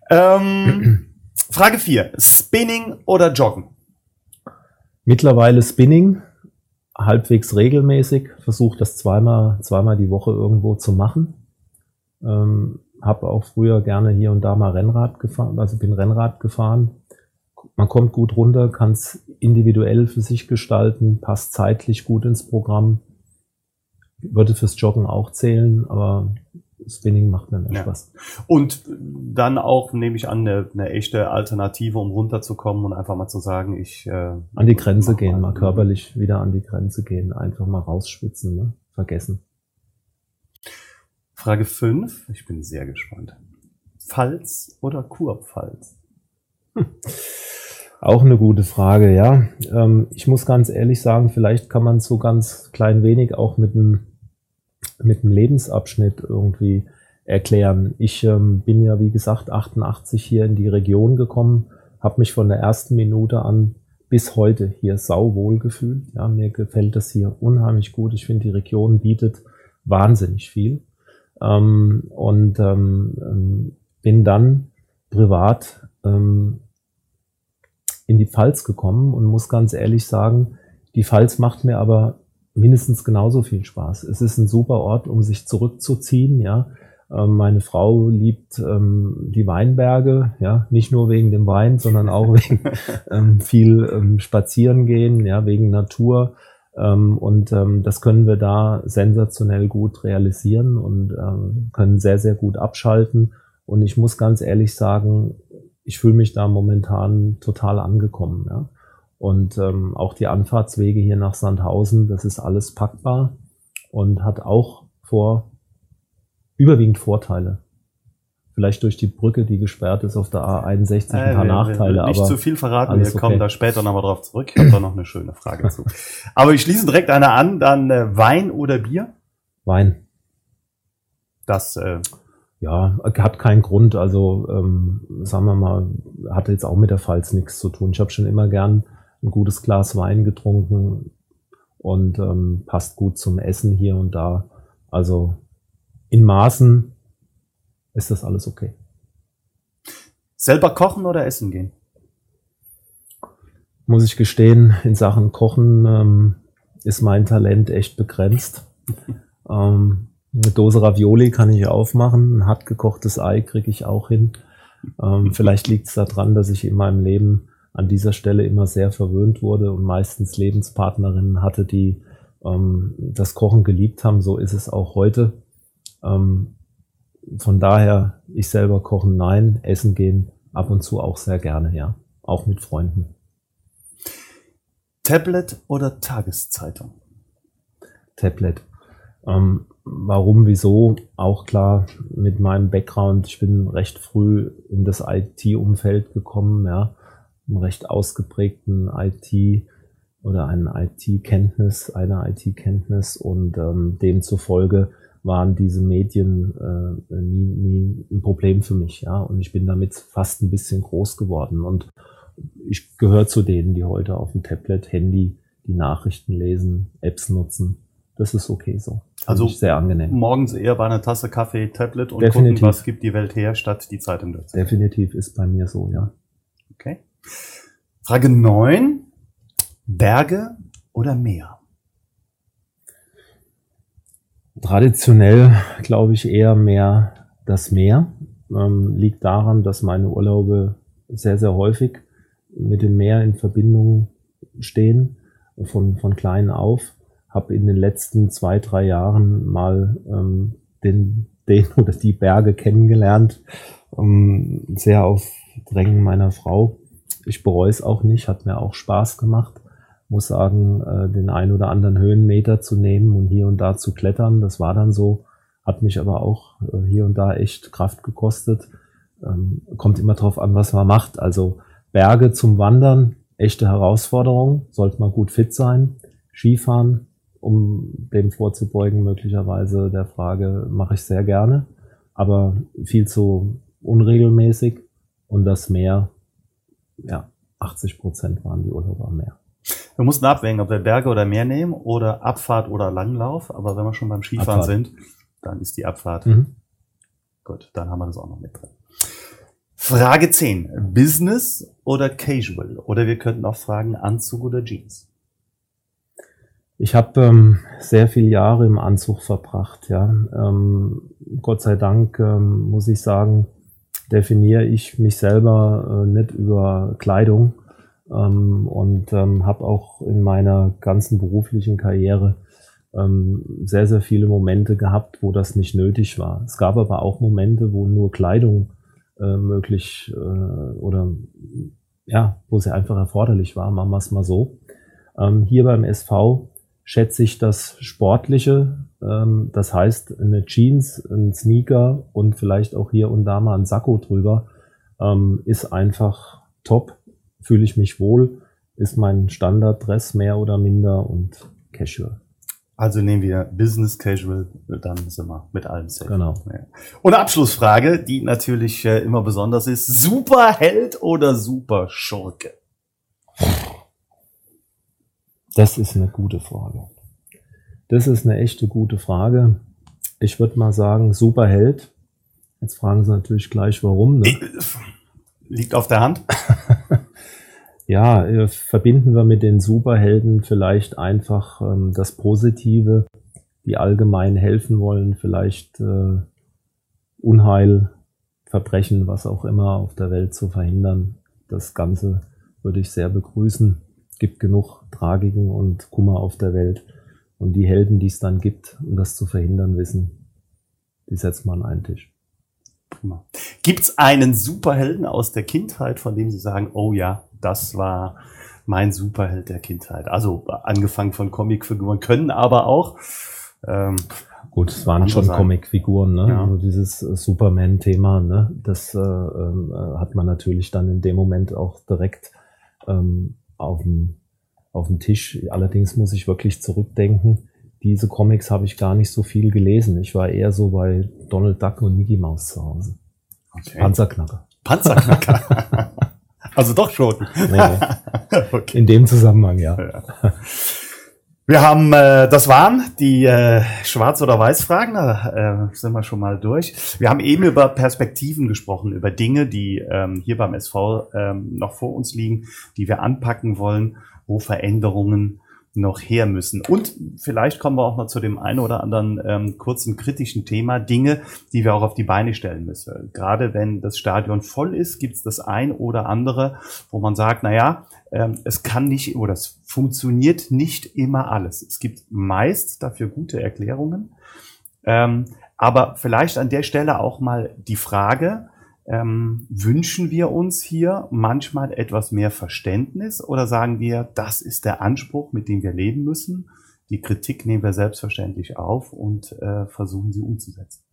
Ähm, Frage 4. Spinning oder Joggen? Mittlerweile Spinning, halbwegs regelmäßig. Versuche das zweimal, zweimal die Woche irgendwo zu machen. Ähm, habe auch früher gerne hier und da mal Rennrad gefahren, also bin Rennrad gefahren. Man kommt gut runter, kann es individuell für sich gestalten, passt zeitlich gut ins Programm. Würde fürs Joggen auch zählen, aber Spinning macht mir mehr ja. Spaß. Und dann auch, nehme ich an, eine, eine, echte Alternative, um runterzukommen und einfach mal zu sagen, ich... Äh, an die Grenze gehen, mal, mal körperlich wieder an die Grenze gehen, einfach mal rausschwitzen, ne? vergessen. Frage 5. Ich bin sehr gespannt. Pfalz oder Kurpfalz? Hm. Auch eine gute Frage, ja. Ähm, ich muss ganz ehrlich sagen, vielleicht kann man so ganz klein wenig auch mit einem, mit einem Lebensabschnitt irgendwie erklären. Ich ähm, bin ja, wie gesagt, 88 hier in die Region gekommen, habe mich von der ersten Minute an bis heute hier sauwohl gefühlt. Ja, mir gefällt das hier unheimlich gut. Ich finde, die Region bietet wahnsinnig viel. Ähm, und ähm, ähm bin dann privat ähm, in die Pfalz gekommen und muss ganz ehrlich sagen, die Pfalz macht mir aber mindestens genauso viel Spaß. Es ist ein super Ort, um sich zurückzuziehen, ja. Ähm, meine Frau liebt ähm, die Weinberge, ja, nicht nur wegen dem Wein, sondern auch wegen ähm, viel ähm, Spazieren gehen, ja, wegen Natur. Ähm, und ähm, das können wir da sensationell gut realisieren und ähm, können sehr, sehr gut abschalten. Und ich muss ganz ehrlich sagen, ich fühle mich da momentan total angekommen. Ja. Und ähm, auch die Anfahrtswege hier nach Sandhausen, das ist alles packbar und hat auch vor überwiegend Vorteile. Vielleicht durch die Brücke, die gesperrt ist auf der A61, ein paar äh, Nachteile. Nicht aber zu viel verraten, wir kommen okay. da später nochmal drauf zurück. Ich habe da noch eine schöne Frage zu. Aber ich schließe direkt eine an, dann äh, Wein oder Bier? Wein. Das äh, ja, hat keinen Grund. Also ähm, sagen wir mal, hatte jetzt auch mit der Pfalz nichts zu tun. Ich habe schon immer gern ein gutes Glas Wein getrunken und ähm, passt gut zum Essen hier und da. Also in Maßen ist das alles okay. Selber kochen oder essen gehen? Muss ich gestehen, in Sachen Kochen ähm, ist mein Talent echt begrenzt. ähm, eine Dose Ravioli kann ich aufmachen, ein hart gekochtes Ei kriege ich auch hin. Ähm, vielleicht liegt es daran, dass ich in meinem Leben an dieser Stelle immer sehr verwöhnt wurde und meistens Lebenspartnerinnen hatte, die ähm, das Kochen geliebt haben. So ist es auch heute. Ähm, von daher, ich selber kochen, nein, essen gehen ab und zu auch sehr gerne, ja. Auch mit Freunden. Tablet oder Tageszeitung? Tablet. Ähm, warum, wieso, auch klar mit meinem Background. Ich bin recht früh in das IT-Umfeld gekommen, ja, einen recht ausgeprägten IT oder einen IT-Kenntnis, eine IT-Kenntnis und ähm, demzufolge waren diese Medien äh, nie, nie ein Problem für mich, ja. Und ich bin damit fast ein bisschen groß geworden. Und ich gehöre zu denen, die heute auf dem Tablet, Handy die Nachrichten lesen, Apps nutzen. Das ist okay so. Also sehr angenehm. Morgens eher bei einer Tasse Kaffee, Tablet und Definitiv. gucken, was gibt die Welt her, statt die Zeitung dazu. Definitiv ist bei mir so, ja. Okay. Frage neun: Berge oder Meer? Traditionell glaube ich eher mehr das Meer. Ähm, liegt daran, dass meine Urlaube sehr, sehr häufig mit dem Meer in Verbindung stehen, von, von klein auf. Habe in den letzten zwei, drei Jahren mal ähm, den, den oder die Berge kennengelernt, ähm, sehr auf Drängen meiner Frau. Ich bereue es auch nicht, hat mir auch Spaß gemacht muss sagen, äh, den ein oder anderen Höhenmeter zu nehmen und hier und da zu klettern. Das war dann so, hat mich aber auch äh, hier und da echt Kraft gekostet. Ähm, kommt immer drauf an, was man macht. Also Berge zum Wandern, echte Herausforderung, sollte man gut fit sein. Skifahren, um dem vorzubeugen, möglicherweise der Frage, mache ich sehr gerne, aber viel zu unregelmäßig. Und das Meer, ja, 80 Prozent waren die Urlauber am Meer. Wir mussten abwägen, ob wir Berge oder Meer nehmen oder Abfahrt oder Langlauf. Aber wenn wir schon beim Skifahren Abfahrt. sind, dann ist die Abfahrt. Mhm. Gut, dann haben wir das auch noch mit drin. Frage 10. Business oder Casual? Oder wir könnten auch fragen, Anzug oder Jeans? Ich habe ähm, sehr viele Jahre im Anzug verbracht. Ja, ähm, Gott sei Dank ähm, muss ich sagen, definiere ich mich selber äh, nicht über Kleidung, ähm, und ähm, habe auch in meiner ganzen beruflichen Karriere ähm, sehr, sehr viele Momente gehabt, wo das nicht nötig war. Es gab aber auch Momente, wo nur Kleidung äh, möglich äh, oder ja, wo sie einfach erforderlich war, machen wir es mal so. Ähm, hier beim SV schätze ich das Sportliche Ähm, das heißt, eine Jeans, ein Sneaker und vielleicht auch hier und da mal ein Sakko drüber ähm, ist einfach top. Fühle ich mich wohl, ist mein Standarddress mehr oder minder und casual. Also nehmen wir Business Casual, dann sind wir mit allem safe. Genau. Ja. Und eine Abschlussfrage, die natürlich äh, immer besonders ist. Superheld oder Superschurke? Das ist eine gute Frage. Das ist eine echte gute Frage. Ich würde mal sagen, Superheld. Jetzt fragen Sie natürlich gleich, warum. Ne? Liegt auf der Hand. ja, äh, verbinden wir mit den Superhelden vielleicht einfach ähm, das Positive, die allgemein helfen wollen, vielleicht äh, Unheil, Verbrechen, was auch immer auf der Welt zu verhindern. Das Ganze würde ich sehr begrüßen. Gibt genug Tragiken und Kummer auf der Welt. Und die Helden, die es dann gibt, um das zu verhindern, wissen, die setzt man an einen Tisch. Prima. Gibt es einen Superhelden aus der Kindheit, von dem Sie sagen, oh ja, das war mein Superheld der Kindheit? Also angefangen von Comicfiguren, können aber auch. Ähm, Gut, es waren schon Comicfiguren, ne? Ja. Also dieses äh, Superman-Thema, ne? Das äh, äh, hat man natürlich dann in dem Moment auch direkt ähm, auf dem auf dem Tisch. Allerdings muss ich wirklich zurückdenken diese Comics habe ich gar nicht so viel gelesen. Ich war eher so bei Donald Duck und Mickey Mouse zu Hause. Okay. Panzerknacker. Panzerknacker. also doch schon. Nee, nee. okay. In dem Zusammenhang, ja. ja. Wir haben, äh, das waren die äh, Schwarz- oder Weiß-Fragen, da äh, sind wir schon mal durch. Wir haben eben über Perspektiven gesprochen, über Dinge, die ähm, hier beim SV ähm, noch vor uns liegen, die wir anpacken wollen, wo Veränderungen noch her müssen. Und vielleicht kommen wir auch mal zu dem einen oder anderen ähm, kurzen kritischen Thema, Dinge, die wir auch auf die Beine stellen müssen. Gerade wenn das Stadion voll ist, gibt es das ein oder andere, wo man sagt, na ja, ähm, es kann nicht oder es funktioniert nicht immer alles. Es gibt meist dafür gute Erklärungen. Ähm, aber vielleicht an der Stelle auch mal die Frage, ähm, wünschen wir uns hier manchmal etwas mehr Verständnis oder sagen wir, das ist der Anspruch, mit dem wir leben müssen? Die Kritik nehmen wir selbstverständlich auf und äh, versuchen sie umzusetzen.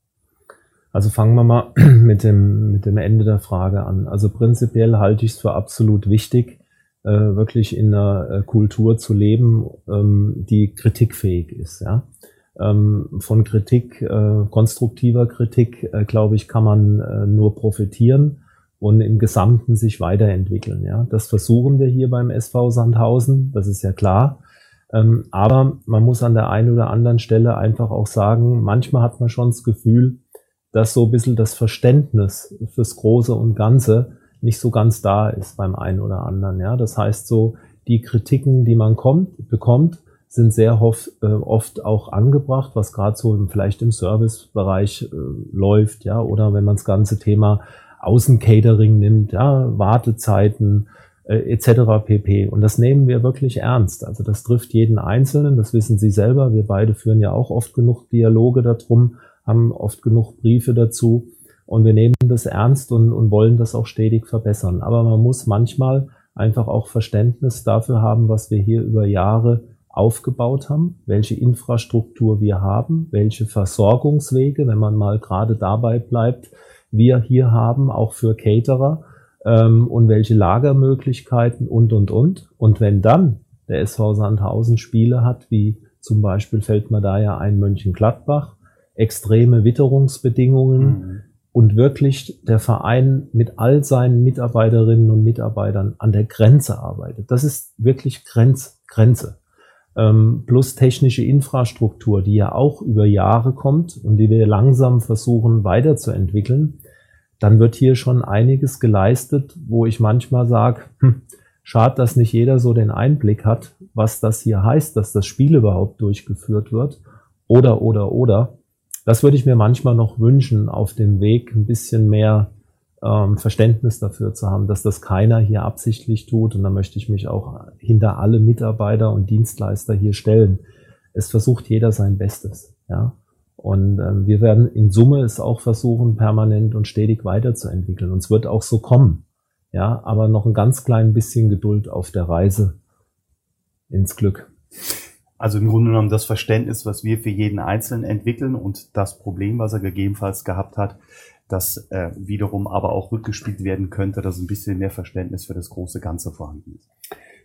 Also fangen wir mal mit dem, mit dem Ende der Frage an. Also prinzipiell halte ich es für absolut wichtig, äh, wirklich in einer äh, Kultur zu leben, ähm, die kritikfähig ist. Ja? ähm, von Kritik, äh, konstruktiver Kritik, äh, glaube ich, kann man äh, nur profitieren und im Gesamten sich weiterentwickeln. Ja, das versuchen wir hier beim SV Sandhausen, das ist ja klar. Ähm, aber man muss an der einen oder anderen Stelle einfach auch sagen, manchmal hat man schon das Gefühl, dass so ein bisschen das Verständnis fürs Große und Ganze nicht so ganz da ist beim einen oder anderen. Ja, das heißt so, die Kritiken, die man kommt, bekommt, sind sehr oft, äh, oft auch angebracht, was gerade so im, vielleicht im Servicebereich äh, läuft, ja, oder wenn man das ganze Thema Außencatering nimmt, ja, Wartezeiten äh, etc. pp. Und das nehmen wir wirklich ernst. Also das trifft jeden Einzelnen, das wissen Sie selber. Wir beide führen ja auch oft genug Dialoge darum, haben oft genug Briefe dazu und wir nehmen das ernst und, und wollen das auch stetig verbessern. Aber man muss manchmal einfach auch Verständnis dafür haben, was wir hier über Jahre aufgebaut haben, welche Infrastruktur wir haben, welche Versorgungswege, wenn man mal gerade dabei bleibt, wir hier haben, auch für Caterer ähm, und welche Lagermöglichkeiten und, und, und. Und wenn dann der SV Sandhausen Spiele hat, wie zum Beispiel fällt mir da ja ein Mönchengladbach, extreme Witterungsbedingungen mhm. Und wirklich der Verein mit all seinen Mitarbeiterinnen und Mitarbeitern an der Grenze arbeitet. Das ist wirklich Grenz, Grenze ähm, plus technische Infrastruktur, die ja auch über Jahre kommt und die wir langsam versuchen weiterzuentwickeln, dann wird hier schon einiges geleistet, wo ich manchmal sage, hm, schade, dass nicht jeder so den Einblick hat, was das hier heißt, dass das Spiel überhaupt durchgeführt wird. Oder, oder, oder. Das würde ich mir manchmal noch wünschen, auf dem Weg ein bisschen mehr ähm, Verständnis dafür zu haben, dass das keiner hier absichtlich tut. Und da möchte ich mich auch hinter alle Mitarbeiter und Dienstleister hier stellen. Es versucht jeder sein Bestes. Ja. Und ähm, wir werden in Summe es auch versuchen, permanent und stetig weiterzuentwickeln. Und es wird auch so kommen. Ja, aber noch ein ganz klein bisschen Geduld auf der Reise ins Glück. Also im Grunde genommen das Verständnis, was wir für jeden Einzelnen entwickeln und das Problem, was er gegebenenfalls gehabt hat, das äh, wiederum aber auch rückgespielt werden könnte, dass ein bisschen mehr Verständnis für das große Ganze vorhanden ist.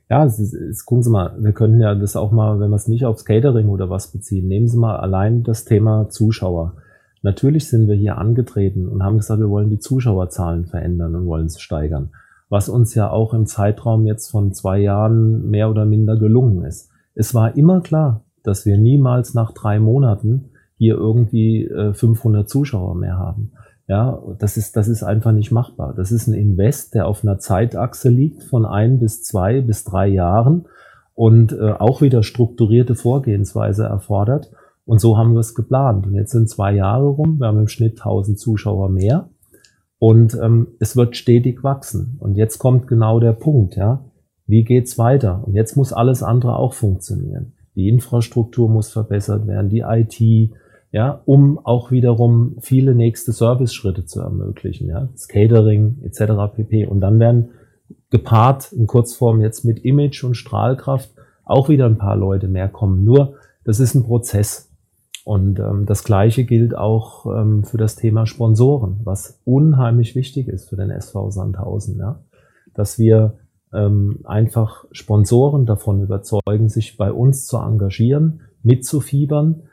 Ja, es ist, es, gucken Sie mal, wir können ja das auch mal, wenn wir es nicht aufs Catering oder was beziehen, nehmen Sie mal allein das Thema Zuschauer. Natürlich sind wir hier angetreten und haben gesagt, wir wollen die Zuschauerzahlen verändern und wollen sie steigern. Was uns ja auch im Zeitraum jetzt von zwei Jahren mehr oder minder gelungen ist. Es war immer klar, dass wir niemals nach drei Monaten hier irgendwie äh, 500 Zuschauer mehr haben. Ja, das ist, das ist einfach nicht machbar. Das ist ein Invest, der auf einer Zeitachse liegt von ein bis zwei bis drei Jahren und äh, auch wieder strukturierte Vorgehensweise erfordert. Und so haben wir es geplant. Und jetzt sind zwei Jahre rum. Wir haben im Schnitt 1000 Zuschauer mehr. Und ähm, es wird stetig wachsen. Und jetzt kommt genau der Punkt, ja. Wie geht's weiter? Und jetzt muss alles andere auch funktionieren. Die Infrastruktur muss verbessert werden, die IT, ja, um auch wiederum viele nächste Service-Schritte zu ermöglichen, ja, das Catering etc. pp. Und dann werden gepaart in Kurzform jetzt mit Image und Strahlkraft auch wieder ein paar Leute mehr kommen. Nur, das ist ein Prozess. Und ähm, das Gleiche gilt auch ähm, für das Thema Sponsoren, was unheimlich wichtig ist für den SV Sandhausen, ja, dass wir ähm, einfach Sponsoren davon überzeugen, sich bei uns zu engagieren, mitzufiebern,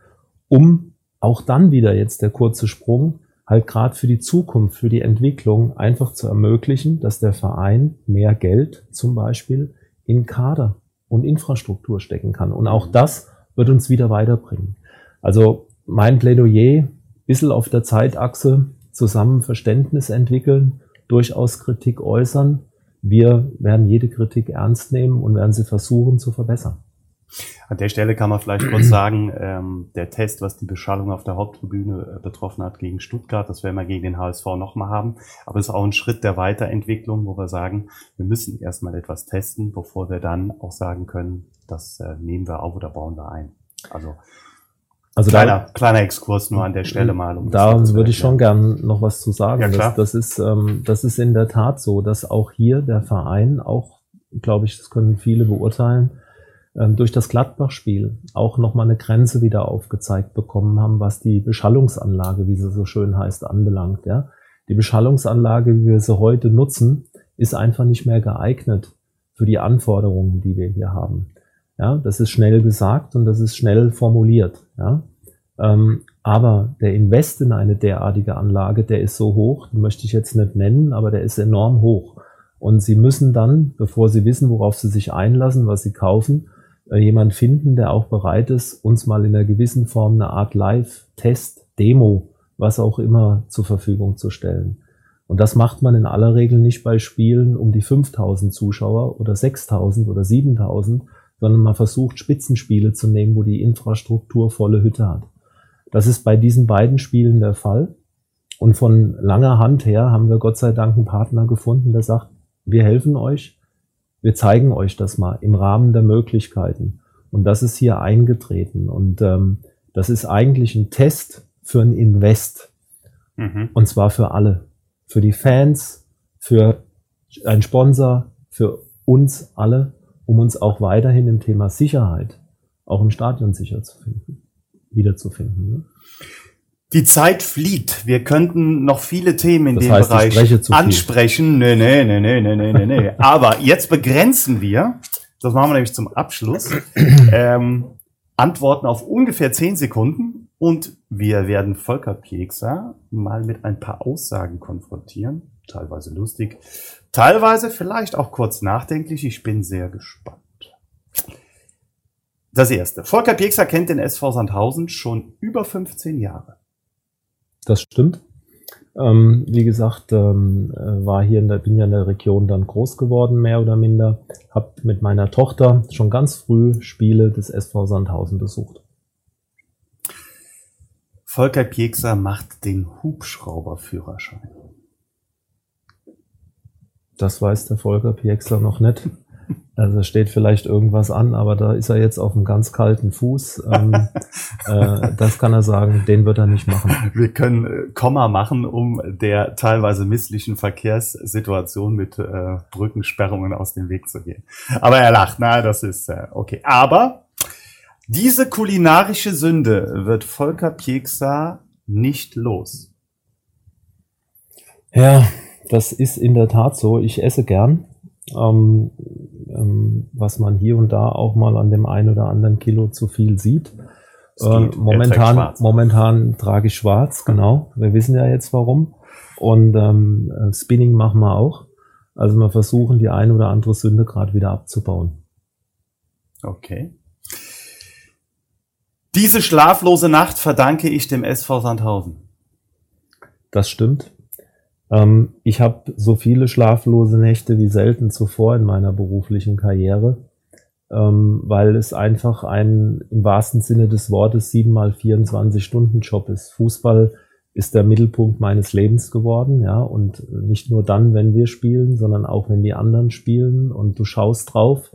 um auch dann wieder jetzt der kurze Sprung, halt gerade für die Zukunft, für die Entwicklung einfach zu ermöglichen, dass der Verein mehr Geld zum Beispiel in Kader und Infrastruktur stecken kann. Und auch das wird uns wieder weiterbringen. Also mein Plädoyer, bisschen auf der Zeitachse zusammen Verständnis entwickeln, durchaus Kritik äußern, wir werden jede Kritik ernst nehmen und werden sie versuchen zu verbessern. An der Stelle kann man vielleicht kurz sagen, ähm, der Test, was die Beschallung auf der Haupttribüne äh, betroffen hat gegen Stuttgart, das werden wir gegen den HSV nochmal haben. Aber es ist auch ein Schritt der Weiterentwicklung, wo wir sagen, wir müssen erstmal etwas testen, bevor wir dann auch sagen können, das äh, nehmen wir auf oder bauen wir ein. Also also kleiner, da, kleiner Exkurs nur an der Stelle mal. Um da würde ich schon gern noch was zu sagen. Ja, klar. Das, das, ist, ähm, das ist in der Tat so, dass auch hier der Verein, auch, glaube ich, das können viele beurteilen, ähm, durch das Gladbach-Spiel auch nochmal eine Grenze wieder aufgezeigt bekommen haben, was die Beschallungsanlage, wie sie so schön heißt, anbelangt. Ja? Die Beschallungsanlage, wie wir sie heute nutzen, ist einfach nicht mehr geeignet für die Anforderungen, die wir hier haben. Ja, das ist schnell gesagt und das ist schnell formuliert. Ja. Ähm, aber der Invest in eine derartige Anlage, der ist so hoch, den möchte ich jetzt nicht nennen, aber der ist enorm hoch. Und Sie müssen dann, bevor Sie wissen, worauf Sie sich einlassen, was Sie kaufen, äh, jemand finden, der auch bereit ist, uns mal in einer gewissen Form eine Art Live-Test, Demo, was auch immer zur Verfügung zu stellen. Und das macht man in aller Regel nicht bei Spielen um die 5000 Zuschauer oder 6000 oder 7000, sondern man versucht Spitzenspiele zu nehmen, wo die Infrastruktur volle Hütte hat. Das ist bei diesen beiden Spielen der Fall. Und von langer Hand her haben wir Gott sei Dank einen Partner gefunden, der sagt, wir helfen euch, wir zeigen euch das mal im Rahmen der Möglichkeiten. Und das ist hier eingetreten. Und ähm, das ist eigentlich ein Test für ein Invest. Mhm. Und zwar für alle. Für die Fans, für einen Sponsor, für uns alle um uns auch weiterhin im Thema Sicherheit, auch im Stadion sicher zu finden, wiederzufinden. Ne? Die Zeit flieht. Wir könnten noch viele Themen in das dem heißt, Bereich ansprechen. Nee, nee, nee, nee, nee, nee, nee. Aber jetzt begrenzen wir, das machen wir nämlich zum Abschluss, ähm, Antworten auf ungefähr zehn Sekunden und wir werden Volker Piekser mal mit ein paar Aussagen konfrontieren, teilweise lustig, Teilweise vielleicht auch kurz nachdenklich. Ich bin sehr gespannt. Das erste. Volker Piekser kennt den SV Sandhausen schon über 15 Jahre. Das stimmt. Ähm, wie gesagt, ähm, äh, war hier in der, bin ja in der Region dann groß geworden, mehr oder minder. Hab mit meiner Tochter schon ganz früh Spiele des SV Sandhausen besucht. Volker Piekser macht den Hubschrauberführerschein. Das weiß der Volker Piexler noch nicht. Also steht vielleicht irgendwas an, aber da ist er jetzt auf einem ganz kalten Fuß. Ähm, äh, das kann er sagen, den wird er nicht machen. Wir können äh, Komma machen, um der teilweise misslichen Verkehrssituation mit äh, Brückensperrungen aus dem Weg zu gehen. Aber er lacht, na, das ist äh, okay. Aber Diese kulinarische Sünde wird Volker Pieksa nicht los. Ja, das ist in der Tat so. Ich esse gern. Ähm, ähm, was man hier und da auch mal an dem einen oder anderen Kilo zu viel sieht. Äh, momentan, momentan trage ich schwarz, genau. Wir wissen ja jetzt warum. Und ähm, äh, Spinning machen wir auch. Also wir versuchen die eine oder andere Sünde gerade wieder abzubauen. Okay. Diese schlaflose Nacht verdanke ich dem SV Sandhausen. Das stimmt. Ähm, ich habe so viele schlaflose Nächte wie selten zuvor in meiner beruflichen Karriere, ähm, weil es einfach ein im wahrsten Sinne des Wortes 7 mal 24 Stunden Job ist. Fußball ist der Mittelpunkt meines Lebens geworden, ja, und nicht nur dann, wenn wir spielen, sondern auch wenn die anderen spielen und du schaust drauf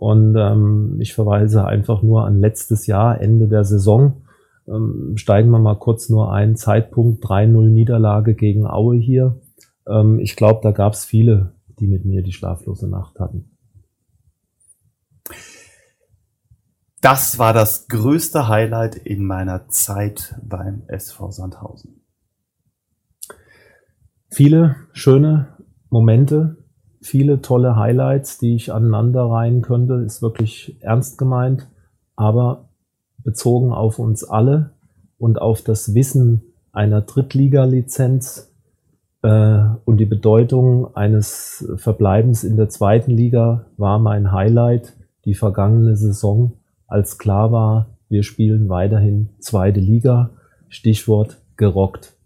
und ähm, ich verweise einfach nur an letztes Jahr, Ende der Saison. Ähm, steigen wir mal kurz nur ein. Zeitpunkt 3-0 Niederlage gegen Aue hier. Ähm, ich glaube, da gab es viele, die mit mir die schlaflose Nacht hatten. Das war das größte Highlight in meiner Zeit beim SV Sandhausen. Viele schöne Momente, viele tolle Highlights, die ich aneinander reihen könnte, ist wirklich ernst gemeint, aber bezogen auf uns alle und auf das Wissen einer Drittliga-Lizenz äh, und die Bedeutung eines Verbleibens in der zweiten Liga war mein Highlight die vergangene Saison, als klar war, wir spielen weiterhin zweite Liga. Stichwort gerockt.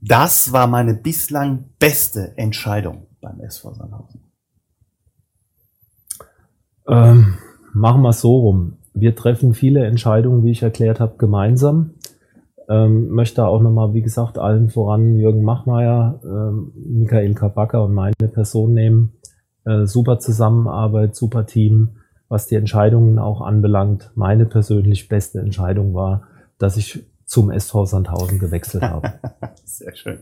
Das war meine bislang beste Entscheidung beim SV Sandhausen. Ähm, machen wir es so rum. Wir treffen viele Entscheidungen, wie ich erklärt habe, gemeinsam. Ähm, möchte auch nochmal, wie gesagt, allen voran Jürgen Machmeier, ähm, Michael Kabaka und meine Person nehmen. Äh, super Zusammenarbeit, super Team, was die Entscheidungen auch anbelangt. Meine persönlich beste Entscheidung war, dass ich zum SV Sandhausen gewechselt habe. Sehr schön.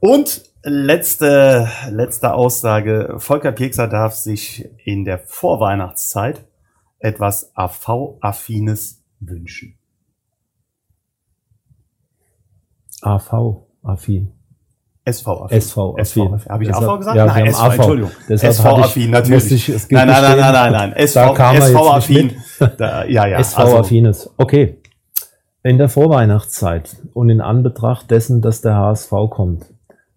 Und letzte, letzte Aussage. Volker Piekser darf sich in der Vorweihnachtszeit etwas AV-Affines wünschen. AV-Affin. SV-affin. SV-affin. Habe ich AV gesagt? Ja, nein, SV, AV. Entschuldigung. SV-affin, natürlich. Ich, nein, nein, nein, nein, nein, nein. SV-affin. SV ja, ja. SV-affines. Also. Okay. In der Vorweihnachtszeit und in Anbetracht dessen, dass der HSV kommt,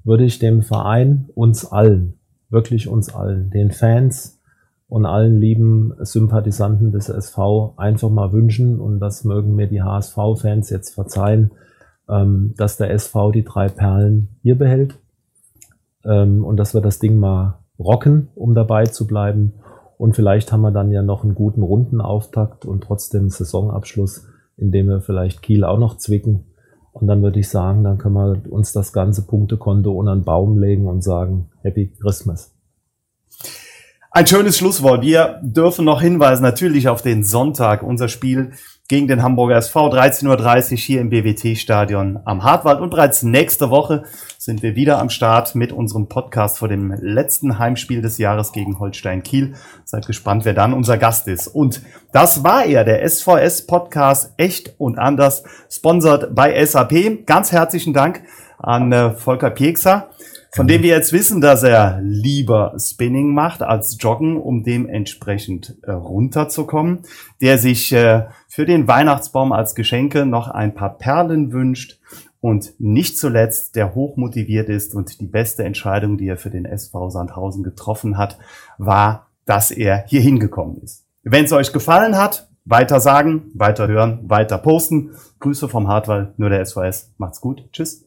würde ich dem Verein, uns allen, wirklich uns allen, den Fans und allen lieben Sympathisanten des SV einfach mal wünschen, und das mögen mir die HSV-Fans jetzt verzeihen, ähm, dass der SV die drei Perlen hier behält ähm, und dass wir das Ding mal rocken, um dabei zu bleiben. Und vielleicht haben wir dann ja noch einen guten Rundenauftakt und trotzdem Saisonabschluss indem wir vielleicht Kiel auch noch zwicken. Und dann würde ich sagen, dann können wir uns das ganze Punktekonto unter einen Baum legen und sagen, Happy Christmas. Ein schönes Schlusswort. Wir dürfen noch hinweisen, natürlich auf den Sonntag, unser Spiel gegen den Hamburger SV 13.30 Uhr hier im BWT-Stadion am Hartwald. Und bereits nächste Woche sind wir wieder am Start mit unserem Podcast vor dem letzten Heimspiel des Jahres gegen Holstein Kiel. Seid gespannt, wer dann unser Gast ist. Und das war er, der SVS-Podcast Echt und Anders, sponsert bei SAP. Ganz herzlichen Dank an äh, Volker Piekser von dem wir jetzt wissen, dass er lieber Spinning macht als Joggen, um dementsprechend äh, runterzukommen, der sich äh, für den Weihnachtsbaum als Geschenke noch ein paar Perlen wünscht und nicht zuletzt der hochmotiviert ist und die beste Entscheidung, die er für den SV Sandhausen getroffen hat, war, dass er hier hingekommen ist. Wenn es euch gefallen hat, weiter sagen, weiter hören, weiter posten. Grüße vom Hartwall, nur der SVS. Macht's gut. Tschüss.